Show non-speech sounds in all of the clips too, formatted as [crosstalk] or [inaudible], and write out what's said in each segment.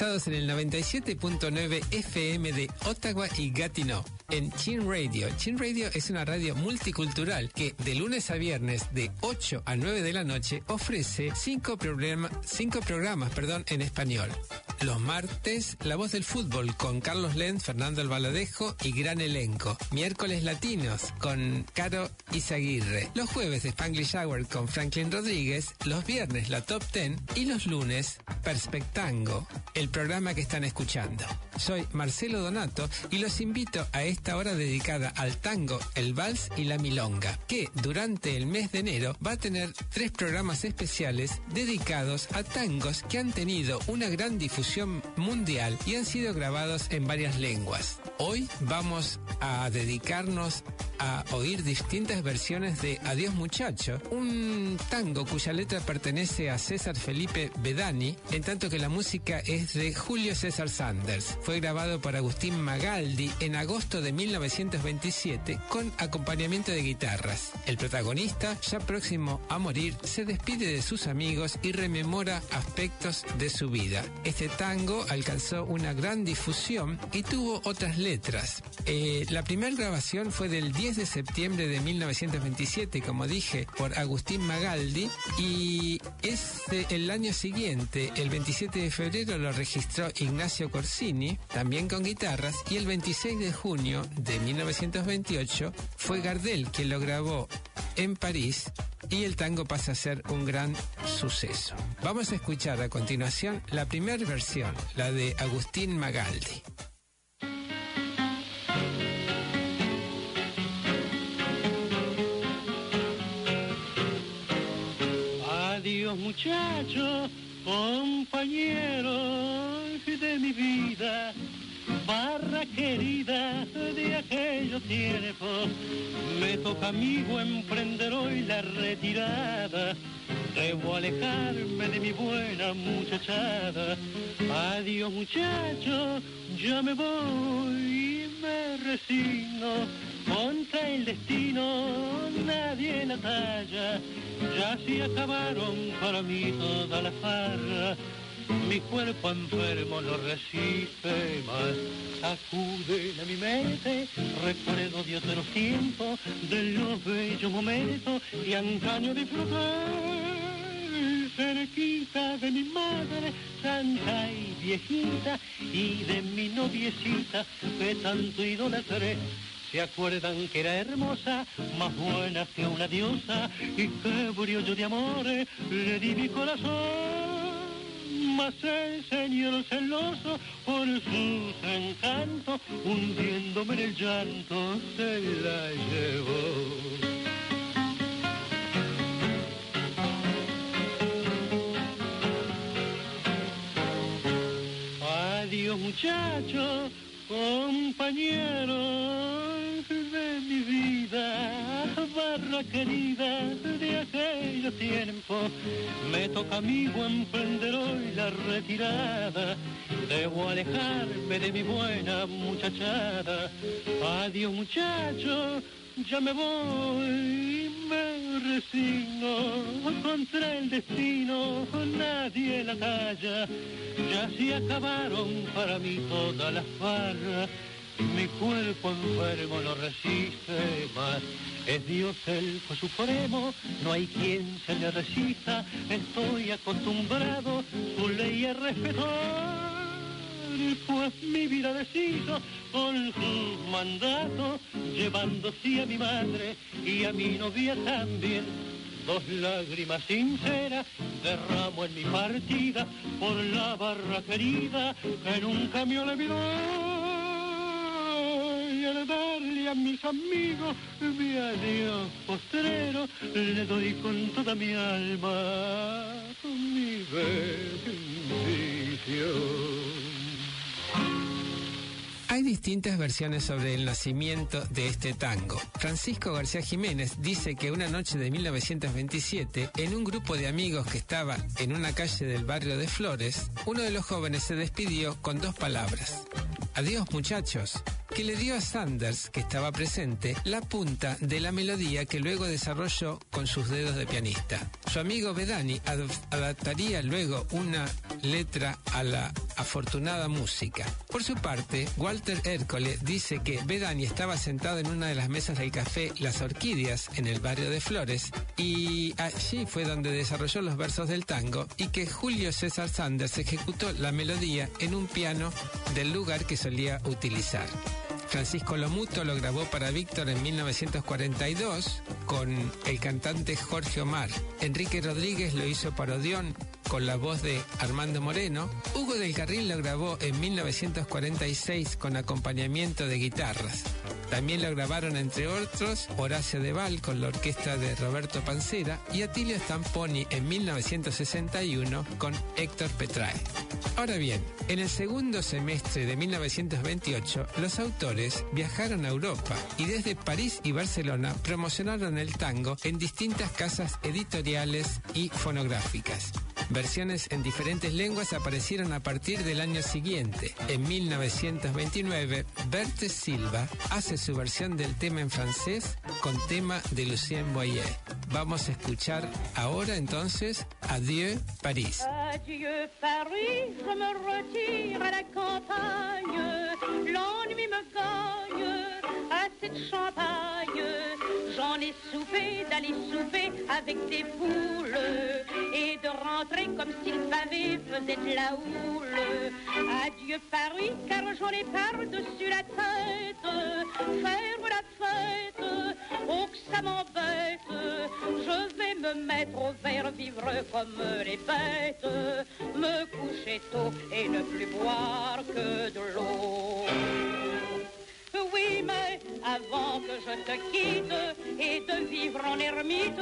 Estados en el 97.9 FM de Ottawa y Gatineau. En Chin Radio. Chin Radio es una radio multicultural que de lunes a viernes de 8 a 9 de la noche ofrece cinco, programa- cinco programas perdón, en español. Los martes, La Voz del Fútbol con Carlos Lenz, Fernando Albaladejo y gran elenco. Miércoles Latinos con Caro Izaguirre. Los jueves, Spanglish Hour con Franklin Rodríguez. Los viernes, La Top Ten. Y los lunes, Perspectango, el programa que están escuchando. Soy Marcelo Donato y los invito a esta hora dedicada al tango, el vals y la milonga, que durante el mes de enero va a tener tres programas especiales dedicados a tangos que han tenido una gran difusión mundial y han sido grabados en varias lenguas. Hoy vamos a dedicarnos a oír distintas versiones de Adiós Muchacho, un tango cuya letra pertenece a César Felipe Bedani, en tanto que la música es de Julio César Sanders. Fue grabado por Agustín Magaldi en agosto de 1927 con acompañamiento de guitarras. El protagonista, ya próximo a morir, se despide de sus amigos y rememora aspectos de su vida. Este tango alcanzó una gran difusión y tuvo otras letras. Eh, la primera grabación fue del 10 de septiembre de 1927, como dije, por Agustín Magaldi y es de- el año siguiente, el 27 de febrero, lo registró Ignacio Corsini, también con guitarras, y el 26 de junio de 1928 fue Gardel quien lo grabó en París y el tango pasa a ser un gran suceso. Vamos a escuchar a continuación la primera versión, la de Agustín Magaldi. Adiós muchachos, compañeros de mi vida, barra querida de aquellos tiempos. Me toca amigo emprender hoy la retirada. Debo alejarme de mi buena muchachada. Adiós muchachos, ya me voy y me resigno. Contra el destino nadie la talla. Ya se acabaron para mí toda la farra. Mi cuerpo enfermo no resiste más. Acuden a mi mente recuerdo de otros tiempos, de los bellos momentos y antaño disfrutar cerquita de mi madre, santa y viejita, y de mi noviecita que tanto idolatré. ¿Se acuerdan que era hermosa, más buena que una diosa, y qué brillo de amores le di mi corazón? Mas el señor celoso por sus encantos, hundiéndome en el llanto, se la llevó. Adiós muchachos, compañeros mi vida, barra querida de aquellos tiempos. Me toca amigo emprender hoy la retirada. Debo alejarme de mi buena muchachada. Adiós muchachos, ya me voy, me resigno contra el destino, nadie la talla. Ya se acabaron para mí todas las barras, mi cuerpo enfermo no resiste más. Es Dios el juez supremo, no hay quien se le resista, estoy acostumbrado su ley a respetar pues mi vida deshizo con sus mandatos, llevándose a mi madre y a mi novia también. Dos lágrimas sinceras derramo en mi partida por la barra querida que nunca me olvidó. Darle a mis amigos mi postrero, le doy con toda mi alma mi bendición. Hay distintas versiones sobre el nacimiento de este tango. Francisco García Jiménez dice que una noche de 1927, en un grupo de amigos que estaba en una calle del barrio de Flores, uno de los jóvenes se despidió con dos palabras. Adiós muchachos, que le dio a Sanders, que estaba presente, la punta de la melodía que luego desarrolló con sus dedos de pianista. Su amigo Bedani adaptaría luego una letra a la afortunada música. Por su parte, Walter Hércole dice que Bedani estaba sentado en una de las mesas del café Las Orquídeas en el barrio de Flores y allí fue donde desarrolló los versos del tango y que Julio César Sanders ejecutó la melodía en un piano del lugar que solía utilizar. Francisco Lomuto lo grabó para Víctor en 1942 con el cantante Jorge Omar. Enrique Rodríguez lo hizo para Odeón con la voz de Armando Moreno. Hugo del Carril lo grabó en 1946 con acompañamiento de guitarras. También lo grabaron, entre otros, Horacio Deval con la orquesta de Roberto Pancera y Atilio Stamponi en 1961 con Héctor Petrae. Ahora bien, en el segundo semestre de 1928, los autores viajaron a Europa y desde París y Barcelona promocionaron el tango en distintas casas editoriales y fonográficas. Versiones en diferentes lenguas aparecieron a partir del año siguiente. En 1929, Berthe Silva hace su versión del tema en francés con tema de Lucien Boyer. Vamos a escuchar ahora entonces Adieu París. Adieu Paris, je me retire à la campagne. L'ennui me gagne à cette champagne. J'en ai soupé d'aller souper avec des poules et de rentrer comme si le pavé faisait de la houle. Adieu Paris, car j'en ai par-dessus la tête. Faire la fête, oh que ça m'embête. Je vais me mettre au vert, vivre comme les bêtes. Me coucher tôt et ne plus boire que de l'eau. Oui, mais avant que je te quitte et de vivre en ermite,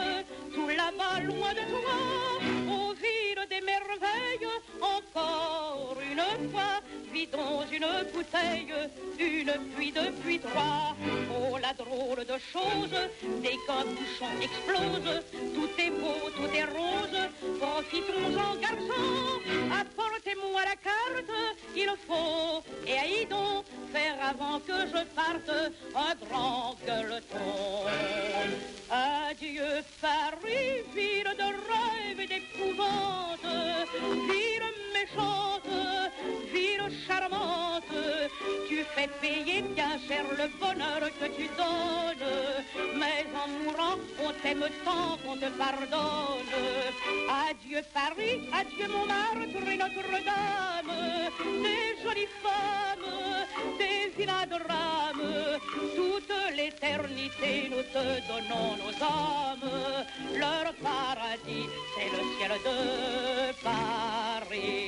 tout là-bas loin de toi, ville des merveilles, encore une fois, vidons une bouteille, une pluie depuis trois. Oh, la drôle de chose, dès qu'un bouchon explose, tout est beau, tout est rose, profitons-en, garçon, apportez-moi la carte, il faut, et aïdon, faire avant que je parte un grand gueuleton. Adieu Paris, ville de rêve et d'épouvante, Vire méchante, ville charmante, tu fais payer bien cher le bonheur que tu donnes, mais en mourant, on t'aime tant qu'on te pardonne. Adieu Paris, adieu Montmartre et Notre-Dame, des jolies femmes, des villas toute l'éternité nous te donnons nos âmes, leur paradis, c'est le ciel de Paris.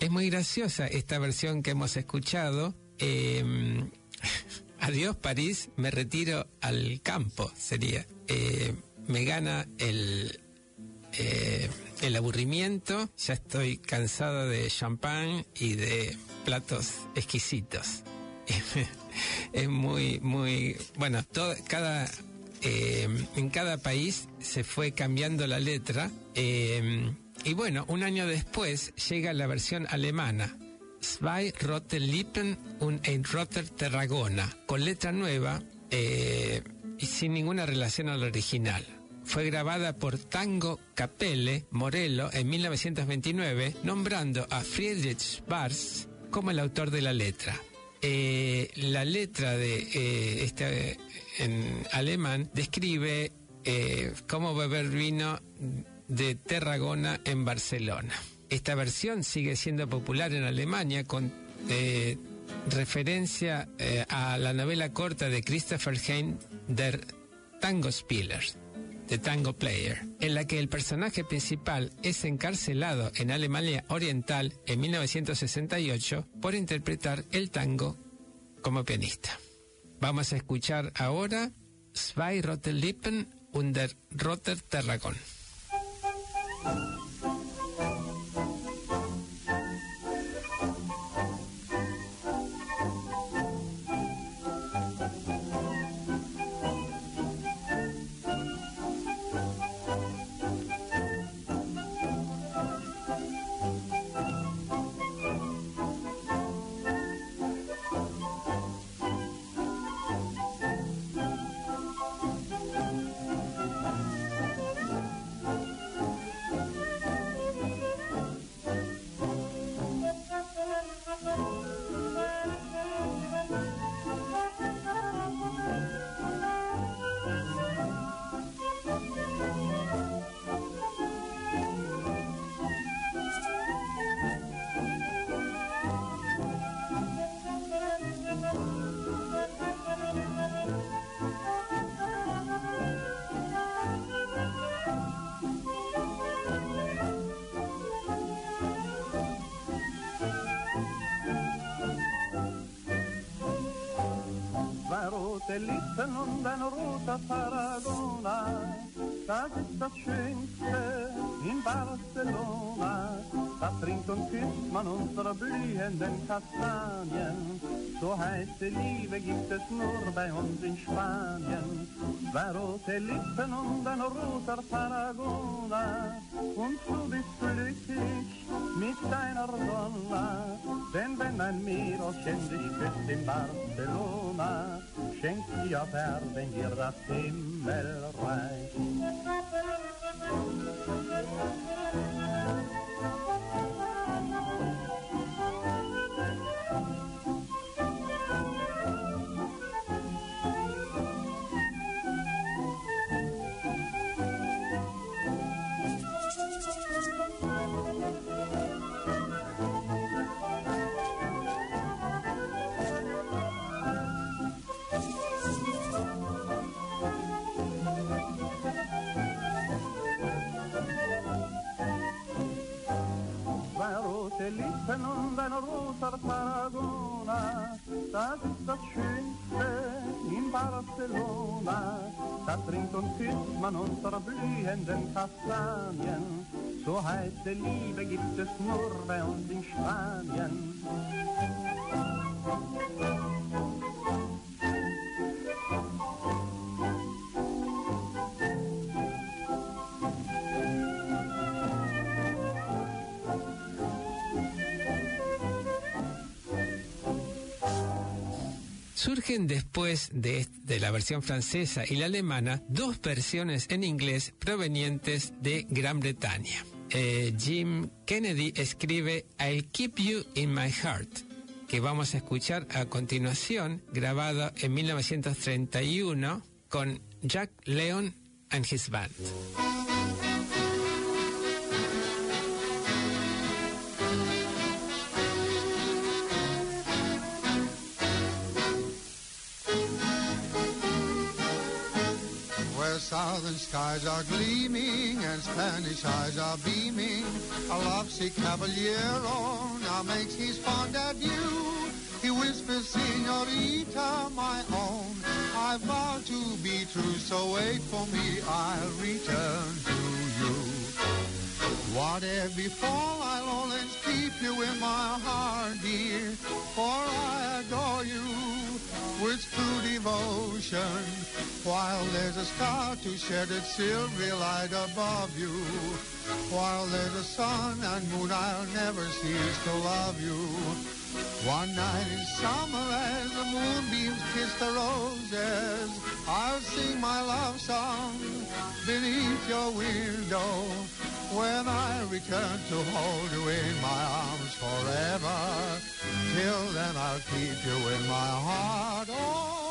Es muy graciosa esta versión que hemos escuchado. Eh, [laughs] Adiós París, me retiro al campo, sería. Eh, me gana el, eh, el aburrimiento, ya estoy cansado de champán y de platos exquisitos. [laughs] es muy, muy, bueno, cada, eh, en cada país se fue cambiando la letra eh, y bueno, un año después llega la versión alemana. Zwei rote Lippen und ein roter Tarragona, con letra nueva eh, y sin ninguna relación al original. Fue grabada por Tango Capelle Morello en 1929, nombrando a Friedrich Bars como el autor de la letra. Eh, la letra de eh, este en alemán describe eh, Cómo beber vino de Tarragona en Barcelona. Esta versión sigue siendo popular en Alemania con eh, referencia a la novela corta de Christopher Hein Der Tango Spieler, The Tango Player, en la que el personaje principal es encarcelado en Alemania Oriental en 1968 por interpretar el tango como pianista. Vamos a escuchar ahora Zwei rote Lippen und der Roter Tarragon. Rote Lippen und ein roter Tarragona, das ist das Schönste in Barcelona. Da trinkt und küsst man unsere blühenden Kastanien. So heiße Liebe gibt es nur bei uns in Spanien. Zwei rote Lippen und ein roter Tarragona, und du bist glücklich mit deiner Donna. Denn wenn ein Mädchen dich küsst in Barcelona, schenkt auf Erden dir das Himmelreich. Tarragona, das ist das Schönste in Barcelona. Da trinkt und küsst man unsere blühenden Kastanien. So heiße Liebe gibt es nur bei uns in Spanien. Surgen después de, la versión francesa y la alemana dos versiones en inglés provenientes de Gran Bretaña. Eh, Jim Kennedy escribe I'll Keep You in My Heart, que vamos a escuchar a continuación, grabado en 1931 con Jack Leon and his band. Southern skies are gleaming and Spanish eyes are beaming, a lovesick caballero now makes his fond adieu. He whispers, Senorita, my own, I vow to be true, so wait for me, I'll return to you. Whatever befall, I'll always keep you in my heart, dear, for I adore you with true devotion. While there's a star to shed its silvery light above you, while there's a sun and moon, I'll never cease to love you. One night in summer as the moonbeams kiss the roses, I'll sing my love song beneath your window. When I return to hold you in my arms forever, till then I'll keep you in my heart always.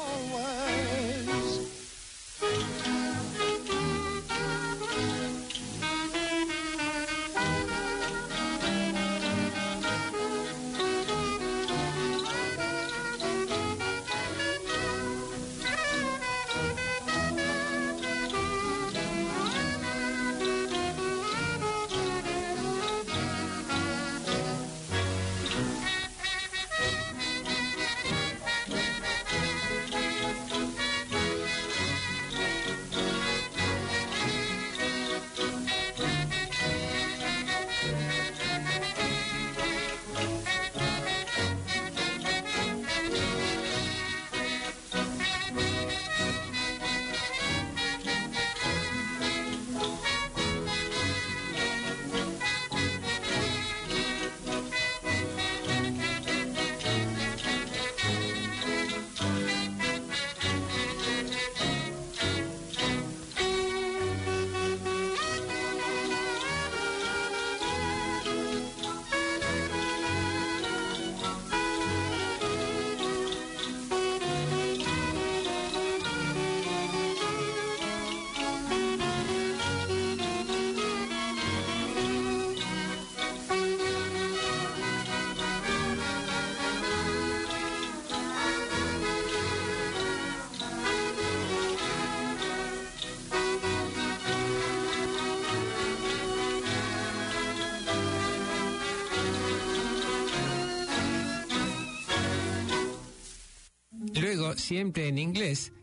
Siempre en inglés,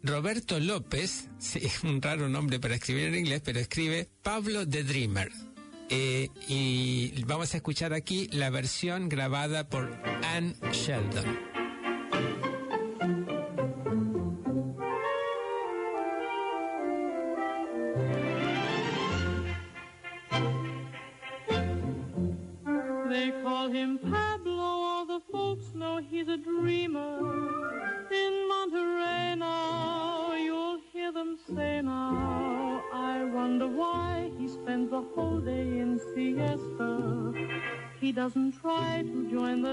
Roberto López, [laughs] sí, un raro nombre para escribir en inglés, pero escribe Pablo the Dreamer. Eh, y vamos a escuchar aquí la versión grabada por Anne Sheldon.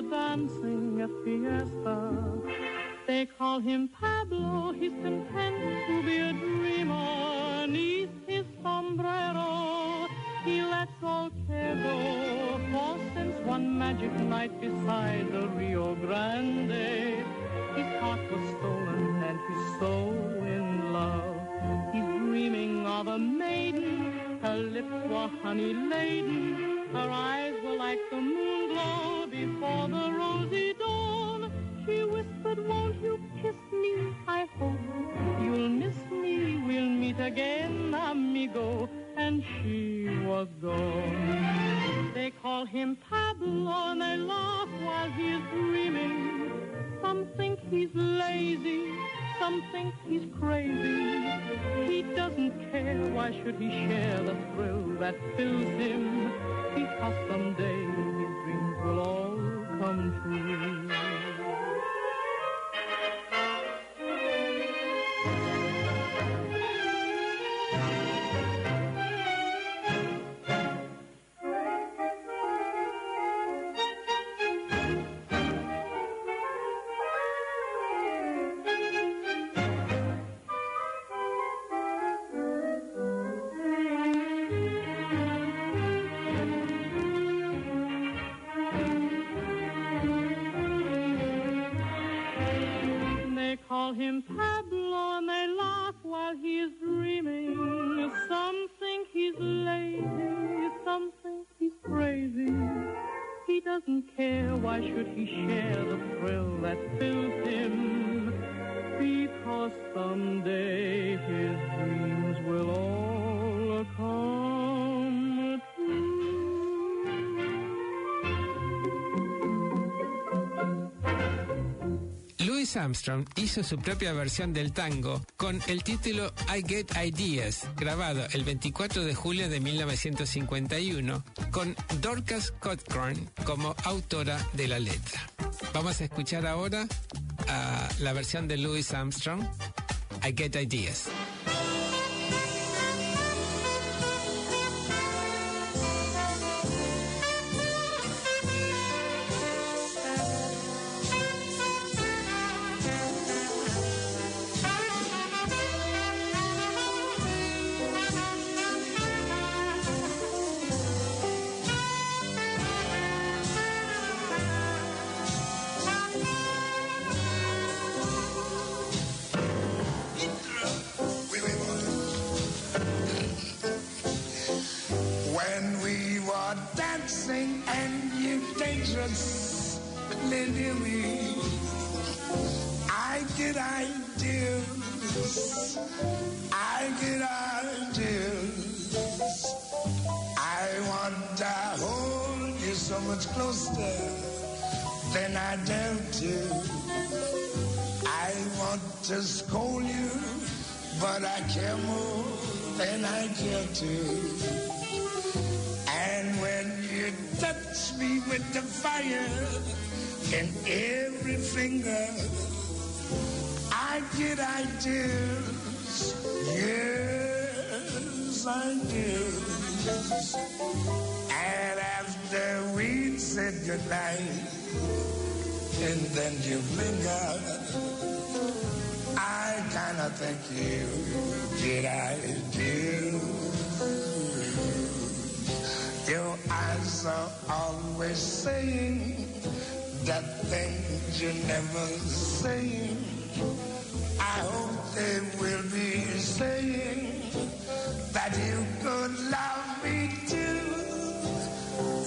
Dancing at fiesta. They call him Pablo, he's content to be a dreamer. Neath his sombrero, he lets all care go. For since one magic night beside the Rio Grande, his heart was stolen and he's so in love. He's dreaming of a maiden, her lips were honey laden, her eyes like the moon glow before the rosy dawn. She whispered, won't you kiss me? I hope you'll miss me. We'll meet again, amigo. And she was gone. They call him Pablo and they laugh while he's dreaming. Some think he's lazy, some think he's crazy. He doesn't care, why should he share the thrill that fills him? Because someday his dreams will all come true. Louis Armstrong hizo su propia versión del tango con el título I Get Ideas, grabado el 24 de julio de 1951, con Dorcas Cochran como autora de la letra. Vamos a escuchar ahora a la versión de Louis Armstrong, I Get Ideas. I get ideas. Yes, I do. And after we said goodnight, and then you linger, I kinda think you get ideas. Your eyes are always saying that things you never saying. I hope they will be saying that you could love me too.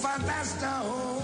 For that's the whole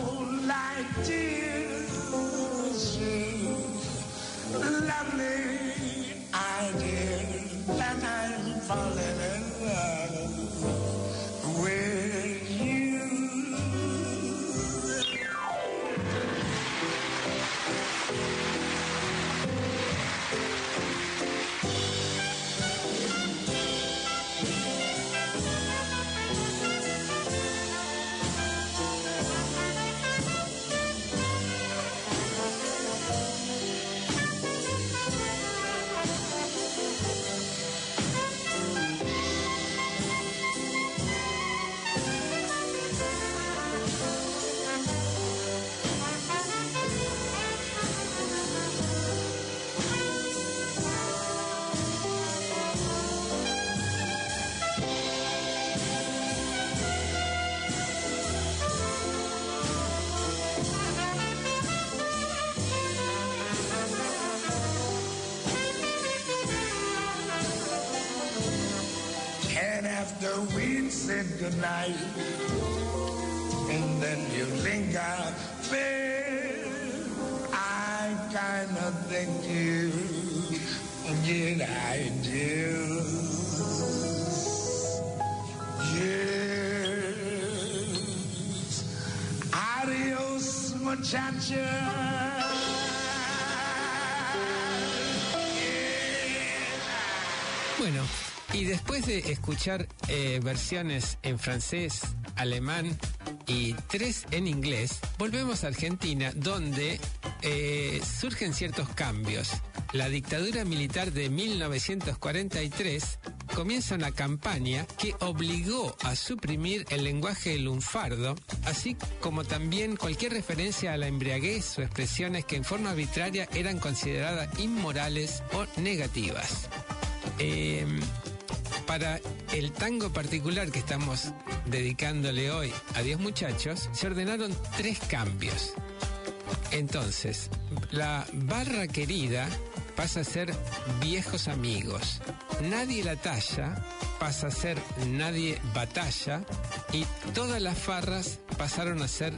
said goodnight, and then you linger, babe, I kind of think you did I do. Yes. Adios, muchacha. Bueno, y después de escuchar eh, versiones en francés, alemán y tres en inglés, volvemos a Argentina donde eh, surgen ciertos cambios. La dictadura militar de 1943 comienza una campaña que obligó a suprimir el lenguaje lunfardo, así como también cualquier referencia a la embriaguez o expresiones que en forma arbitraria eran consideradas inmorales o negativas. Eh, para el tango particular que estamos dedicándole hoy a Dios muchachos, se ordenaron tres cambios. Entonces, la barra querida pasa a ser viejos amigos. Nadie la talla pasa a ser nadie batalla y todas las farras pasaron a ser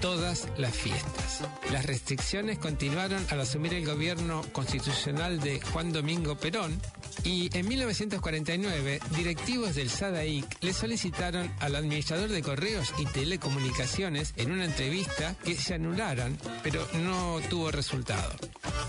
todas las fiestas. Las restricciones continuaron al asumir el gobierno constitucional de Juan Domingo Perón y en 1949 directivos del SADAIC le solicitaron al administrador de correos y telecomunicaciones en una entrevista que se anularan, pero no tuvo resultado.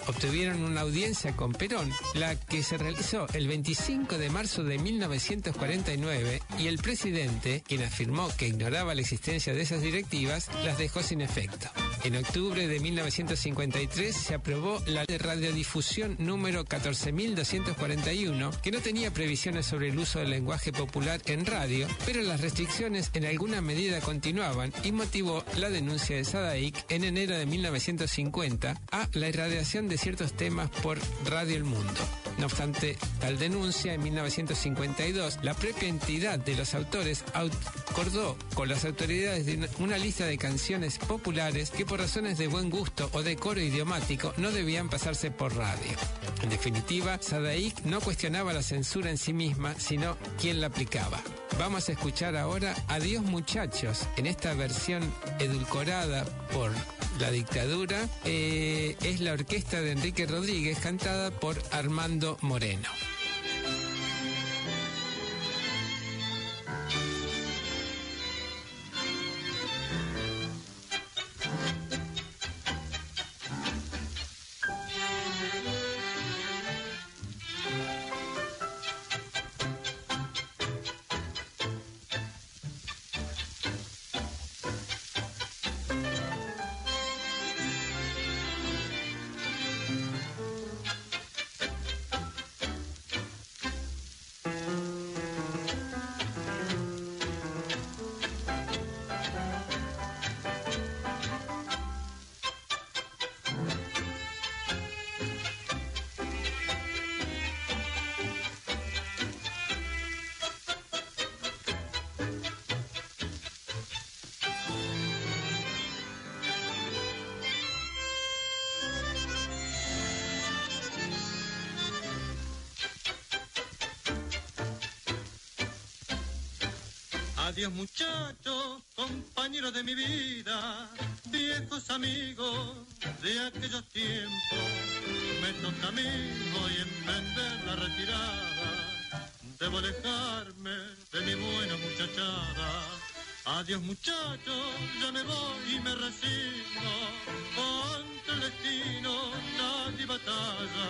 Obtuvieron una audiencia con Perón, la que se realizó el 25 de marzo de 1949 y el presidente, quien afirmó que ignoraba la existencia de esas directivas, las dejó sin efecto. En octubre de 1953 se aprobó la de radiodifusión número 14241, que no tenía previsiones sobre el uso del lenguaje popular en radio, pero las restricciones en alguna medida continuaban y motivó la denuncia de Sadaic en enero de 1950 a la irradiación de ciertos temas por Radio El Mundo. No obstante tal denuncia, en 1952 la propia entidad de los autores acordó con las autoridades de una lista de canciones populares que por razones de buen gusto o decoro idiomático no debían pasarse por radio. En definitiva, Sadaik no cuestionaba la censura en sí misma, sino quien la aplicaba. Vamos a escuchar ahora Adiós muchachos en esta versión edulcorada por la dictadura. eh, es la orquesta de Enrique Rodríguez cantada por Armando Moreno. Adiós muchachos, compañeros de mi vida, viejos amigos de aquellos tiempos. Me toca a mí, voy a emprender la retirada debo alejarme de mi buena muchachada. Adiós muchachos, ya me voy y me resigno. Contra el destino, nadie batalla.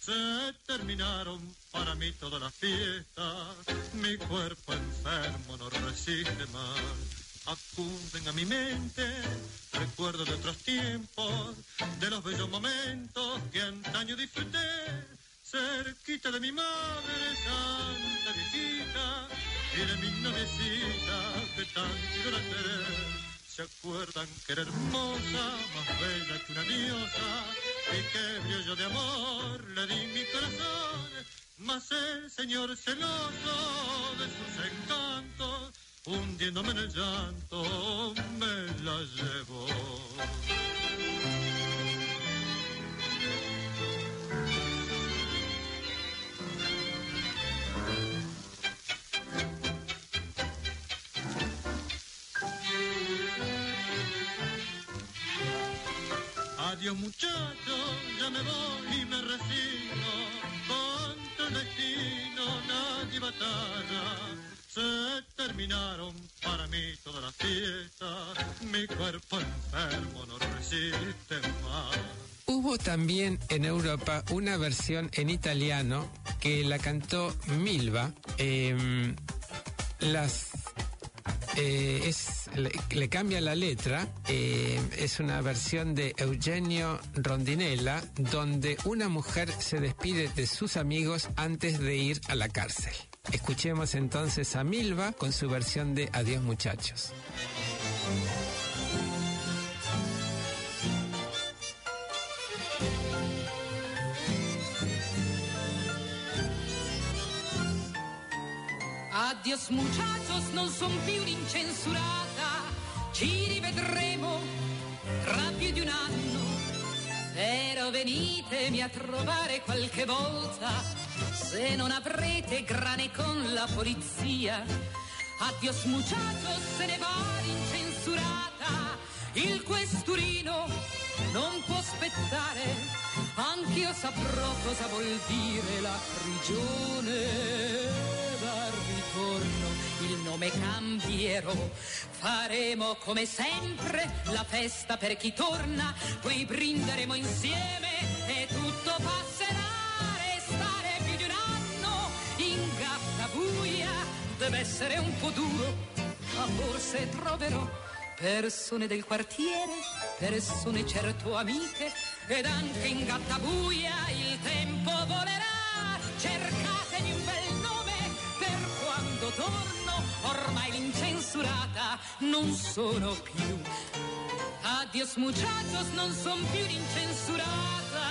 Se terminaron para mí todas las fiestas. Mi cuerpo enfermo no resiste más. Acuden a mi mente recuerdos de otros tiempos, de los bellos momentos que antaño disfruté cerquita de mi madre santa viejita y de mi noviecita que tanto idolatré. Se acuerdan que era hermosa, más bella que una diosa, y que brillo de amor le di mi corazón, mas el señor celoso de sus encantos, hundiéndome en el llanto, me la llevó. Adiós muchachos, ya me voy y me resigno, destino nadie batalla. Se terminaron para mí todas las fiestas, mi cuerpo enfermo no resiste más. Hubo también en Europa una versión en italiano que la cantó Milva. eh, las eh, es, le, cambia la letra, eh, es una versión de Eugenio Rondinella, donde una mujer se despide de sus amigos antes de ir a la cárcel. Escuchemos entonces a Milva con su versión de Adiós muchachos. Adios muchachos, non son più l'incensurata, ci rivedremo tra più di un anno. Però venitemi a trovare qualche volta, se non avrete grane con la polizia. Adios muchachos, se ne va l'incensurata, il questurino non può aspettare, anch'io saprò cosa vuol dire la prigione dal ritorno il nome cambierò. Faremo come sempre la festa per chi torna, poi brinderemo insieme e tutto passerà. Restare più di un anno in gatta buia deve essere un po' duro, ma forse troverò persone del quartiere, persone certo amiche, ed anche in gatta buia il tempo volerà. Cercatemi un bel torno, ormai l'incensurata non sono più. Adios muchachos, non son più l'incensurata.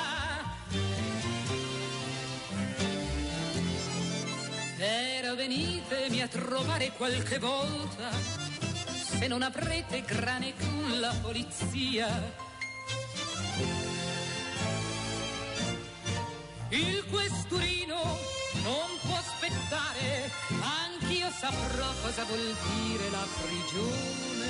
Però venitemi a trovare qualche volta, se non avrete grane con la polizia. Il questurino non può aspettare, anch'io saprò cosa vuol dire la prigione.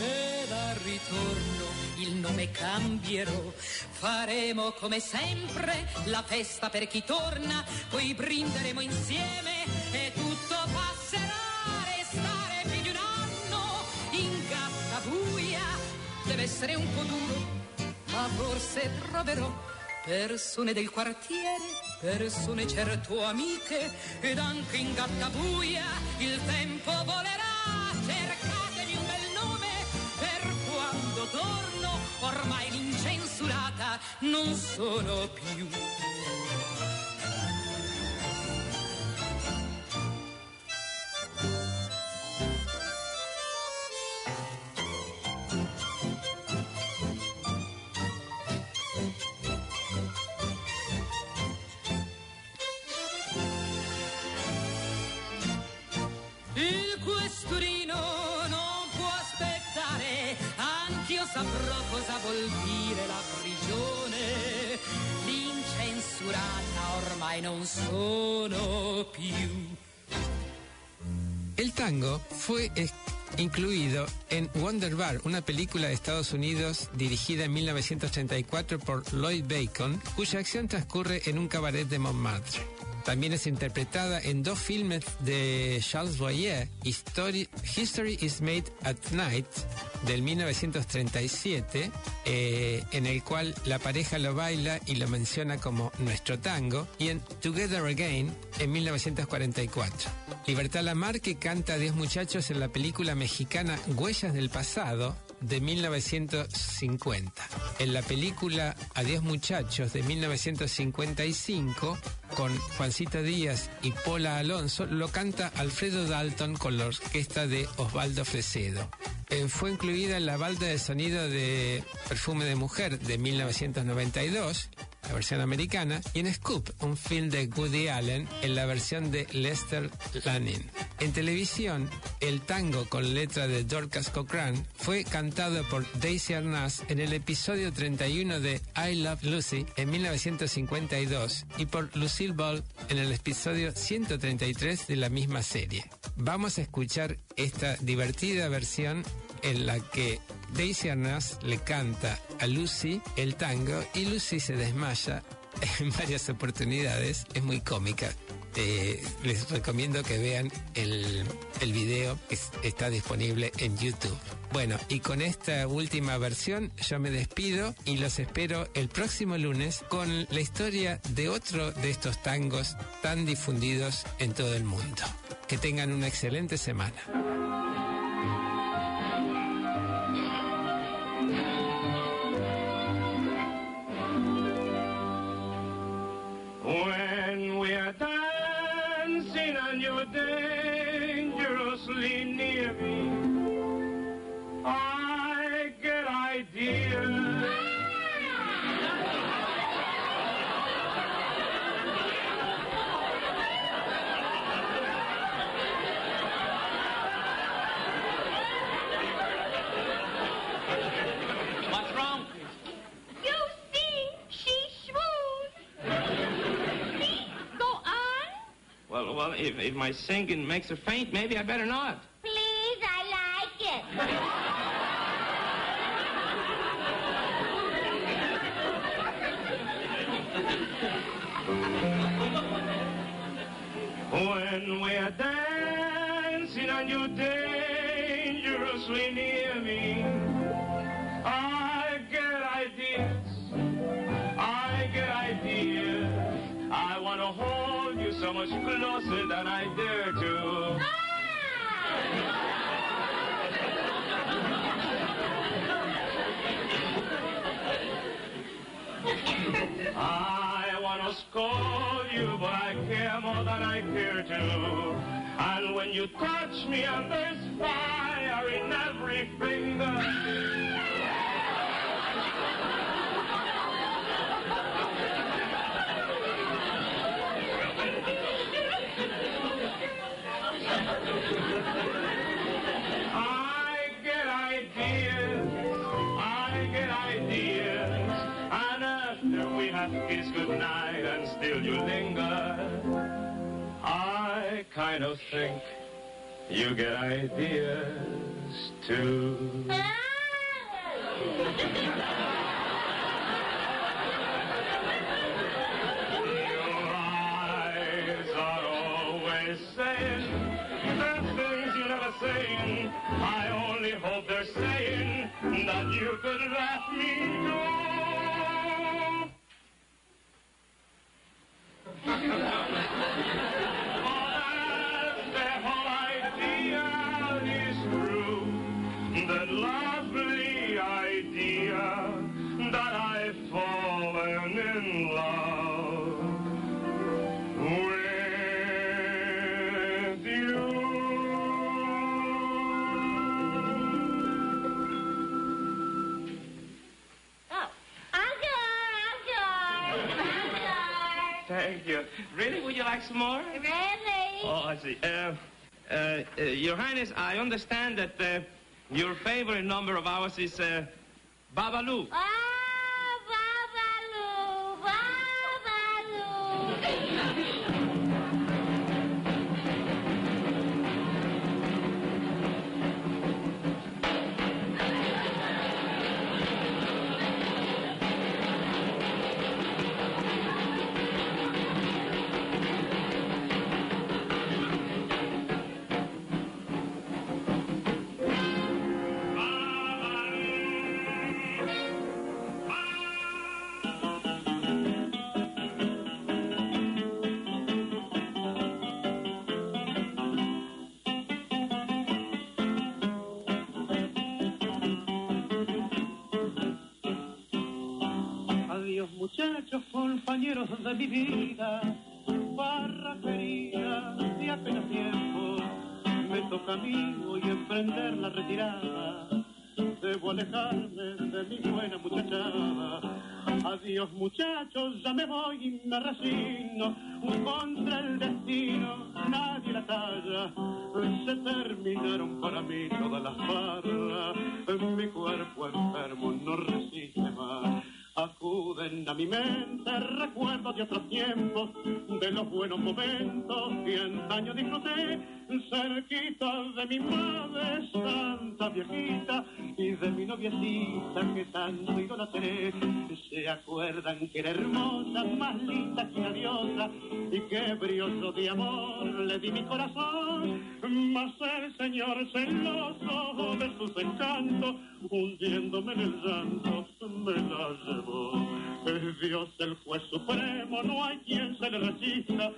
E al ritorno il nome cambierò, faremo come sempre la festa per chi torna, poi brinderemo insieme e tutto passerà. Restare più di un anno in gatta buia deve essere un po' duro, ma forse troverò persone del quartiere, persone certo amiche, ed anche in gatta buia il tempo volerà. Cercatemi un bel nome per quando torno, ormai l'incensurata non sono più. El tango fue incluido en Wonder Bar, una película de Estados Unidos dirigida en 1934 por Lloyd Bacon, cuya acción transcurre en un cabaret de Montmartre. También es interpretada en dos filmes de Charles Boyer, History, is Made at Night, del 1937, eh, en el cual la pareja lo baila y lo menciona como nuestro tango, y en Together Again, en 1944. Libertad Lamar, que canta a Diez muchachos en la película mexicana Huellas del Pasado, de 1950. En la película Adiós muchachos de 1955, con Juancito Díaz y Paula Alonso, lo canta Alfredo Dalton con la orquesta de Osvaldo Fresedo. Eh, fue incluida en la balda de sonido de Perfume de Mujer de 1992 la versión americana, y en Scoop, un film de Woody Allen en la versión de Lester Lanin. En televisión, el tango con letra de Dorcas Cochran fue cantado por Daisy Arnaz en el episodio 31 de I Love Lucy en 1952 y por Lucille Ball en el episodio 133 de la misma serie. Vamos a escuchar esta divertida versión en la que Daisy Arnaz le canta a Lucy el tango y Lucy se desmaya [laughs] en varias oportunidades. Es muy cómica. Eh, les recomiendo que vean el, video que está disponible en YouTube. Bueno, y con esta última versión yo me despido y los espero el próximo lunes con la historia de otro de estos tangos tan difundidos en todo el mundo. Que tengan una excelente semana. When we're dancing and you're dangerously near me, I get ideas. Well, well, if, if my singing makes her faint, maybe I better not. Please, I like it. [laughs] closer [laughs] than I dare to. I want to scold you, but I care more than I care to. And when you touch me and there's fire in every finger. Kind of think you get ideas too. Your eyes are always saying the things you never saying. I only hope they're saying that you could let me go. Really? Would you like some more? Really? Oh, I see. Uh, uh, uh, Your Highness, I understand that uh, your favorite number of ours is uh, Babalu. Ah, compañeros de mi vida, barra querida de aquellos tiempos, me toca a mí hoy emprender la retirada. Debo alejarme de mi buena muchachada. Adiós muchachos, ya me voy y me resigno. Contra el destino, nadie la talla. Se terminaron para mí todas las barras. Mi cuerpo enfermo no resiste más. Acuden a mi mente recuerdos de otros tiempos, de los buenos momentos que antaño disfruté, cerquita de mi madre santa viejita y de mi noviecita que tanto idolatré. Se acuerdan que era hermosa, más linda que una diosa y que brioso de amor le di mi corazón, mas el señor celoso de sus encantos, hundiéndome en el llanto, me la llevó. Dios el juez supremo, no hay quien se le resista.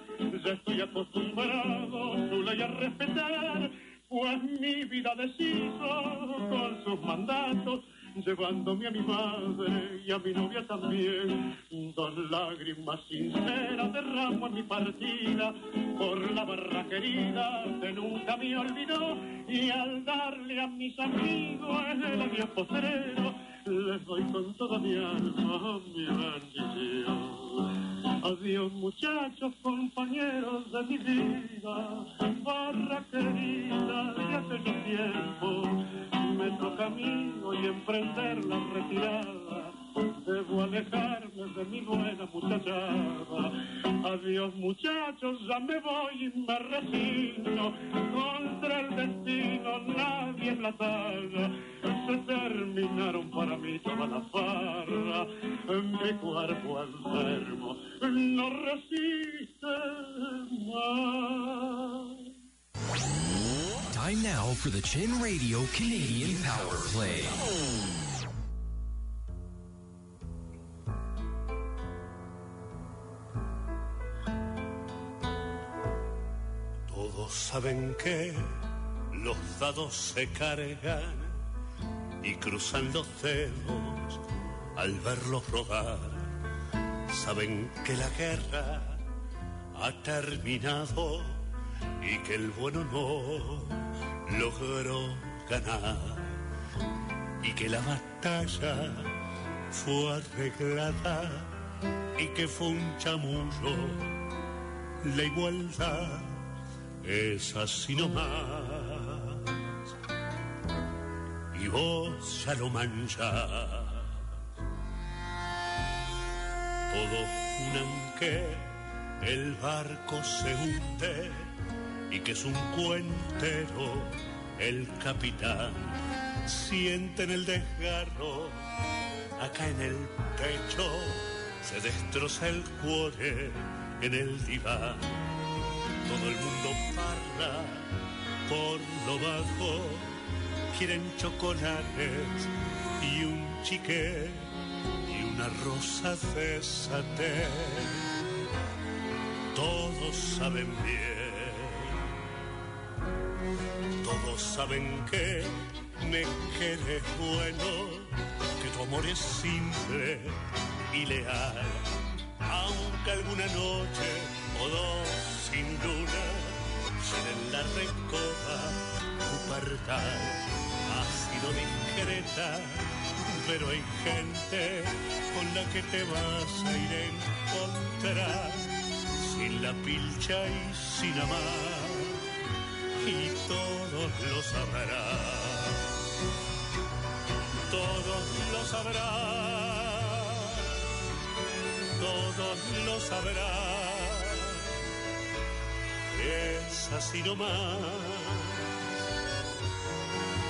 Ya estoy acostumbrado su ley a respetar, pues mi vida deshizo con sus mandatos llevándome a mi madre y a mi novia también. Dos lágrimas sinceras derramo en mi partida por la barra querida que nunca me olvidó y al darle a mis amigos el adiós postrero les doy con toda mi alma mi bendición. Adiós muchachos, compañeros de mi vida, barra querida de aquellos tiempos. Me toca a mí hoy emprender la retirada. Debo alejarme de mi buena muchachada. Adiós muchachos, ya me voy y me resigno. Contra el destino nadie la talla. Se terminaron para mí toda la farra. Mi cuerpo enfermo no resiste más. Time now for the Chin Radio Canadian Power Play. Saben que los dados se cargan y cruzan los dedos al verlos rodar. Saben que la guerra ha terminado y que el bueno no logró ganar y que la batalla fue arreglada y que fue un chamullo la igualdad es así nomás y vos ya lo manchás todos juran que el barco se hunde y que es un cuentero el capitán. Sienten el desgarro acá en el pecho, se destroza el cuore en el diván. Todo el mundo parla por lo bajo, quieren chocolates y un chique y una rosa de. Todos saben bien todos saben que me quieres bueno, que tu amor es simple y leal. Aunque alguna noche o dos sin luna en la recoba tu partal. Ha sido discreta, pero hay gente con la que te vas a ir a encontrar sin la pilcha y sin amar y todos lo sabrán. Todos lo sabrán. Todos lo sabrán. Es así nomás.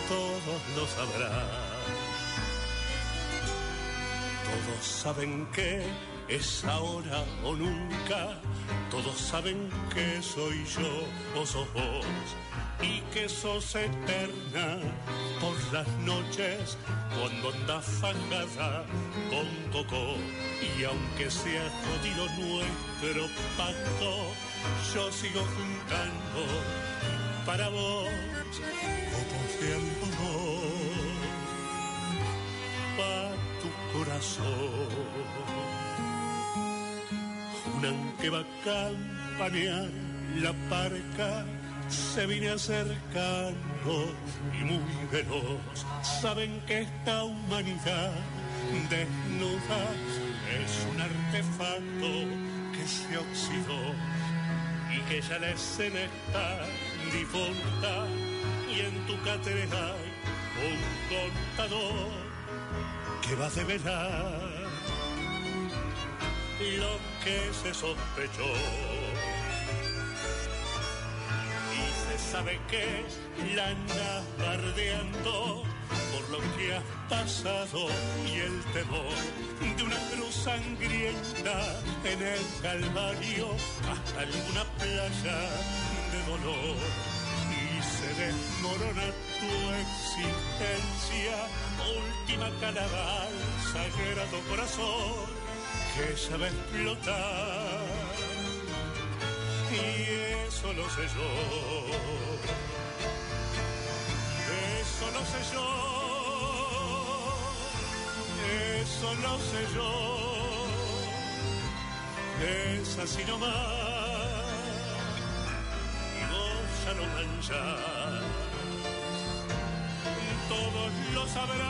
Todos lo sabrán. Todos saben que es ahora o nunca. Todos saben que soy yo o vos y que sos eterna por las noches cuando andas fajada con coco. Y aunque sea jodido nuestro pacto, yo sigo juntando para vos copos de algodón para tu corazón Que va a campanear la parca se viene acercando y muy veloz. Saben que esta humanidad desnuda es un artefacto que se oxidó y que ya la escena está difunta y en tu cátedra hay un contador que va a develar lo que se sospechó. Y se sabe que la andas bardeando por lo que has pasado y el temor de una cruz sangrienta en el Calvario hasta alguna playa de dolor. Y se desmorona tu existencia, última calabaza, sagrado corazón que sabe explotar. Y eso lo sé yo. Eso lo sé yo. Eso lo sé yo. Es así nomás. Y vos ya lo manchás. Todos lo sabrán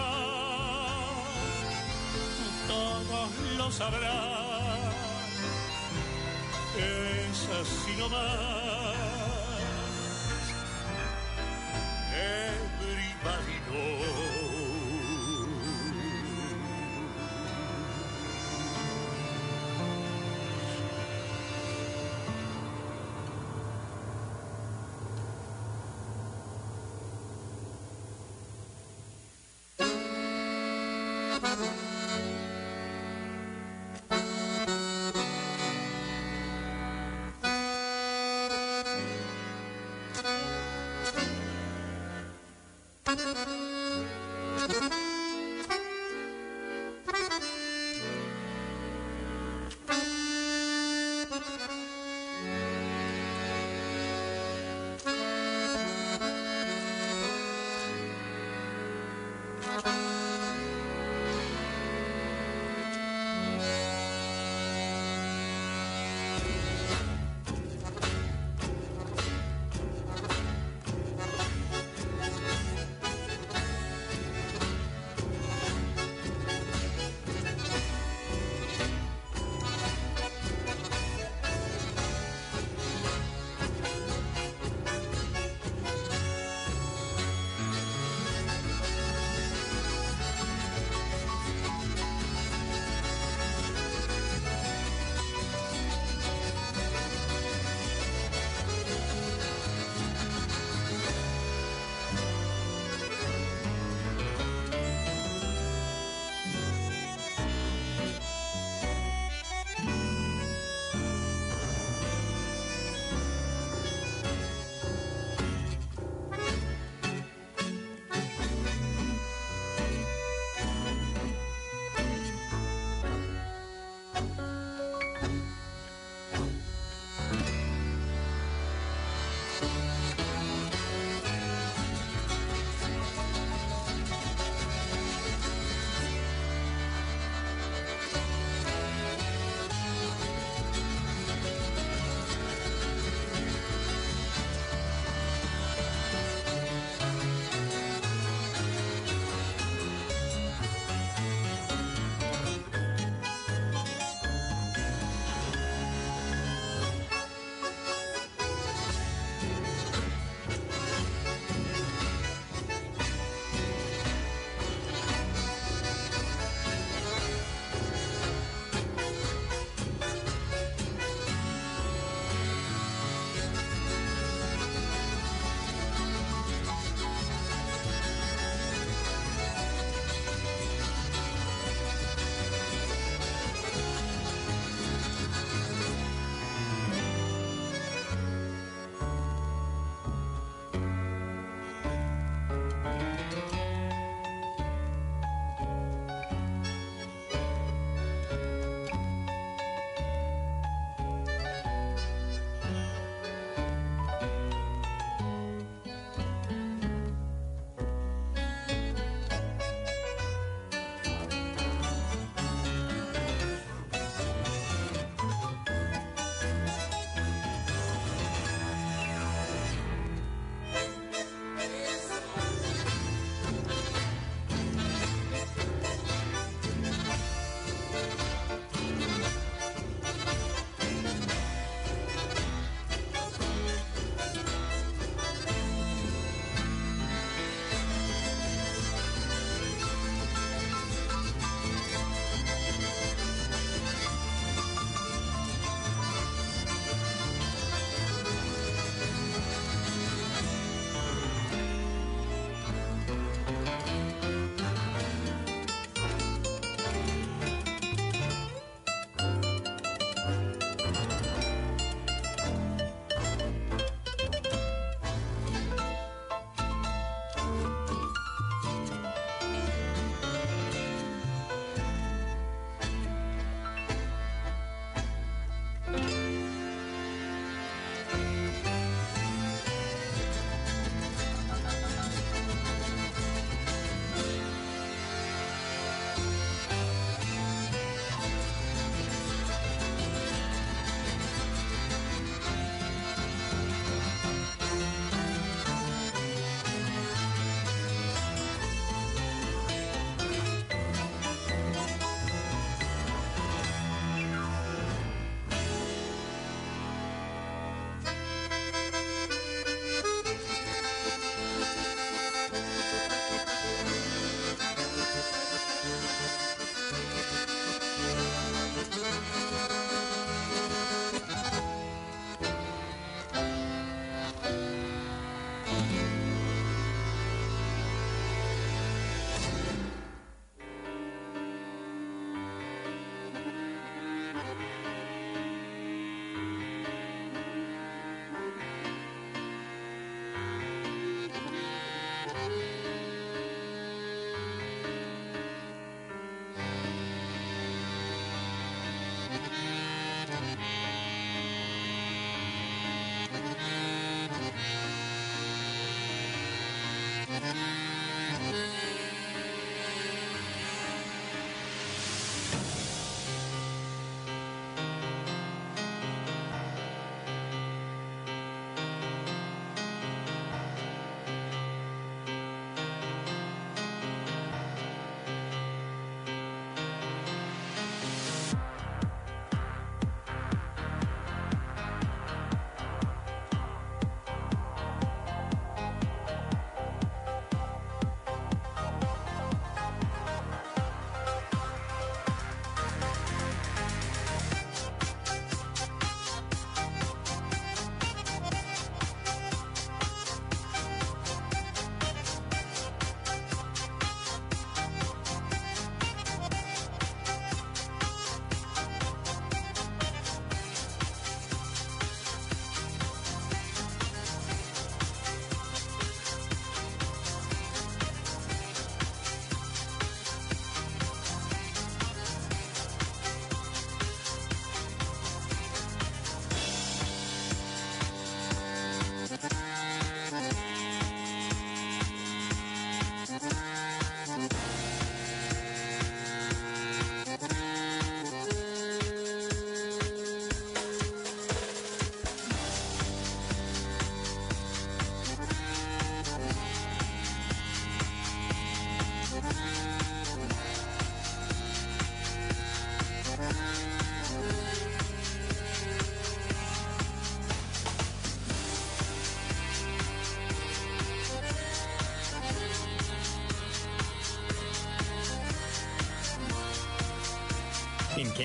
lo sabrán. Es así nomás.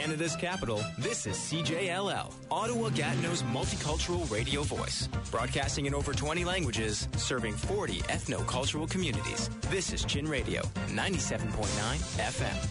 Canada's capital, this is CJLL, Ottawa Gatineau's multicultural radio voice. Broadcasting in over 20 languages, serving 40 ethno-cultural communities. This is Chin Radio, 97.9 FM.